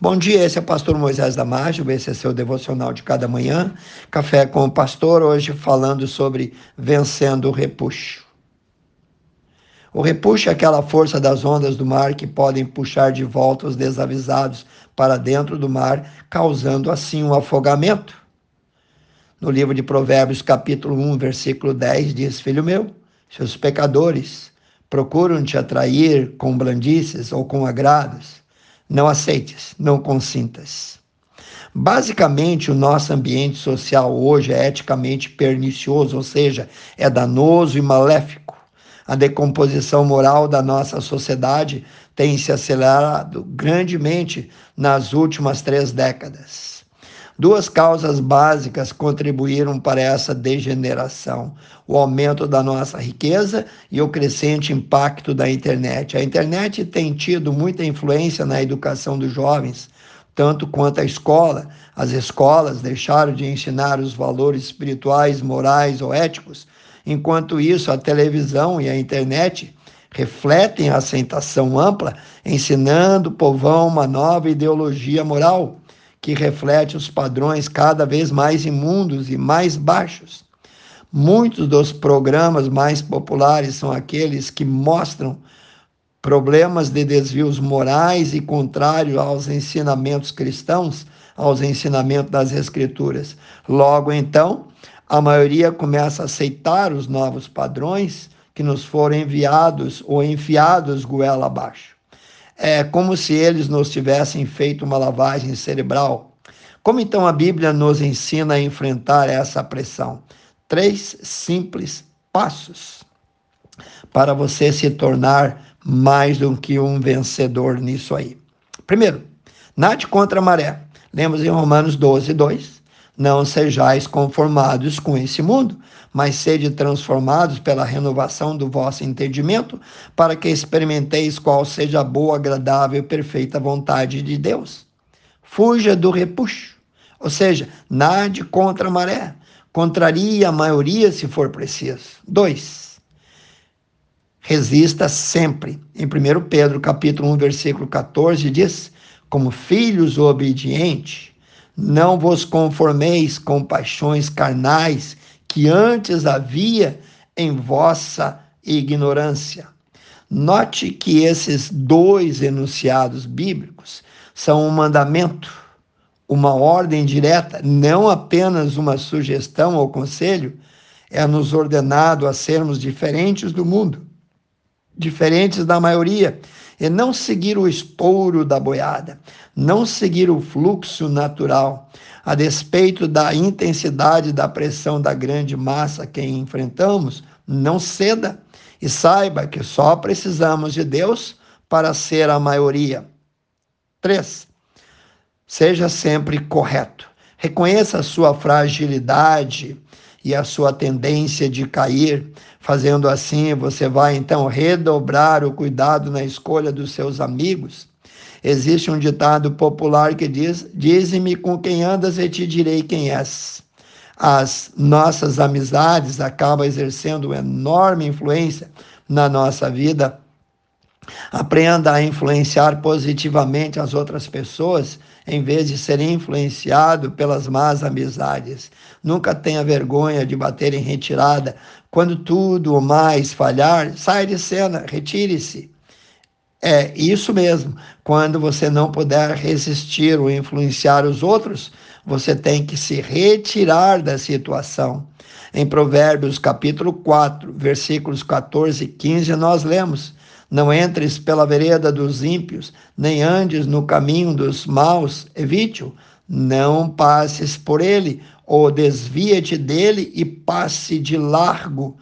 Bom dia, esse é o pastor Moisés Damásio, esse é seu devocional de cada manhã. Café com o pastor, hoje falando sobre vencendo o repuxo. O repuxo é aquela força das ondas do mar que podem puxar de volta os desavisados para dentro do mar, causando assim um afogamento. No livro de Provérbios, capítulo 1, versículo 10, diz: Filho meu, seus pecadores procuram te atrair com blandices ou com agrados não aceites, não consintas. Basicamente, o nosso ambiente social hoje é eticamente pernicioso, ou seja, é danoso e maléfico. A decomposição moral da nossa sociedade tem se acelerado grandemente nas últimas três décadas. Duas causas básicas contribuíram para essa degeneração: o aumento da nossa riqueza e o crescente impacto da internet. A internet tem tido muita influência na educação dos jovens, tanto quanto a escola. As escolas deixaram de ensinar os valores espirituais, morais ou éticos. Enquanto isso, a televisão e a internet refletem a aceitação ampla, ensinando o povão uma nova ideologia moral que reflete os padrões cada vez mais imundos e mais baixos. Muitos dos programas mais populares são aqueles que mostram problemas de desvios morais e contrário aos ensinamentos cristãos, aos ensinamentos das Escrituras. Logo então, a maioria começa a aceitar os novos padrões que nos foram enviados ou enfiados goela abaixo. É como se eles nos tivessem feito uma lavagem cerebral. Como então a Bíblia nos ensina a enfrentar essa pressão? Três simples passos para você se tornar mais do que um vencedor nisso aí. Primeiro, nade contra a maré. Lemos em Romanos 12, 2. Não sejais conformados com esse mundo, mas sede transformados pela renovação do vosso entendimento, para que experimenteis qual seja a boa, agradável e perfeita vontade de Deus. Fuja do repuxo, ou seja, nade contra a maré, contraria a maioria se for preciso. Dois, resista sempre. Em 1 Pedro capítulo 1, versículo 14, diz, como filhos obedientes, não vos conformeis com paixões carnais que antes havia em vossa ignorância. Note que esses dois enunciados bíblicos são um mandamento, uma ordem direta, não apenas uma sugestão ou conselho, é nos ordenado a sermos diferentes do mundo, diferentes da maioria, e não seguir o estouro da boiada, não seguir o fluxo natural, a despeito da intensidade da pressão da grande massa que enfrentamos, não ceda e saiba que só precisamos de Deus para ser a maioria. 3. Seja sempre correto. Reconheça a sua fragilidade e a sua tendência de cair. Fazendo assim, você vai então redobrar o cuidado na escolha dos seus amigos. Existe um ditado popular que diz: Dize-me com quem andas e te direi quem és. As nossas amizades acabam exercendo enorme influência na nossa vida. Aprenda a influenciar positivamente as outras pessoas em vez de ser influenciado pelas más amizades. Nunca tenha vergonha de bater em retirada. Quando tudo ou mais falhar, sai de cena, retire-se. É isso mesmo. Quando você não puder resistir ou influenciar os outros, você tem que se retirar da situação. Em Provérbios capítulo 4, versículos 14 e 15, nós lemos: não entres pela vereda dos ímpios, nem andes no caminho dos maus, evite-o. Não passes por ele, ou desvia-te dele e passe de largo.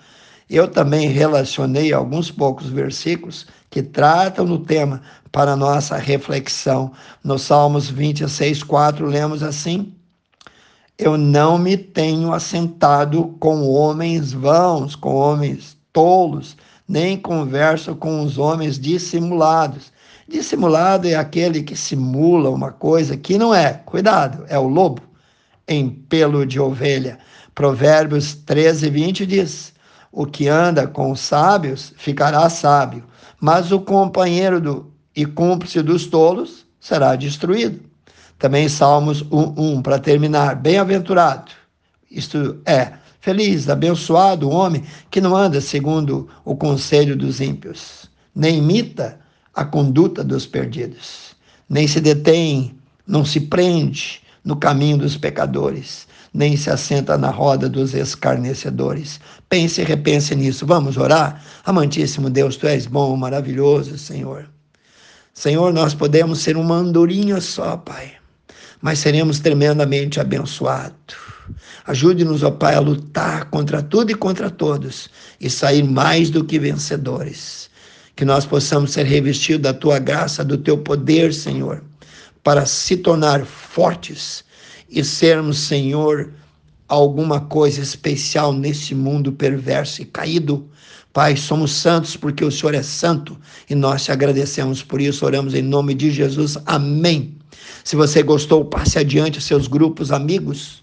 Eu também relacionei alguns poucos versículos que tratam no tema para nossa reflexão. No Salmos 26, 4, lemos assim: Eu não me tenho assentado com homens vãos, com homens tolos, nem converso com os homens dissimulados. Dissimulado é aquele que simula uma coisa que não é. Cuidado, é o lobo em pelo de ovelha. Provérbios 13, 20 diz: O que anda com os sábios ficará sábio, mas o companheiro do e cúmplice dos tolos será destruído. Também Salmos 1, para terminar, bem-aventurado, isto é, feliz, abençoado o homem que não anda segundo o conselho dos ímpios, nem imita a conduta dos perdidos, nem se detém, não se prende no caminho dos pecadores, nem se assenta na roda dos escarnecedores. Pense e repense nisso. Vamos orar? Amantíssimo Deus, tu és bom, maravilhoso, Senhor. Senhor, nós podemos ser uma andorinha só, Pai, mas seremos tremendamente abençoados. Ajude-nos, ó Pai, a lutar contra tudo e contra todos e sair mais do que vencedores. Que nós possamos ser revestidos da tua graça, do teu poder, Senhor, para se tornar fortes e sermos, Senhor, alguma coisa especial nesse mundo perverso e caído. Pai, somos santos porque o Senhor é santo e nós te agradecemos por isso. Oramos em nome de Jesus. Amém. Se você gostou, passe adiante seus grupos, amigos.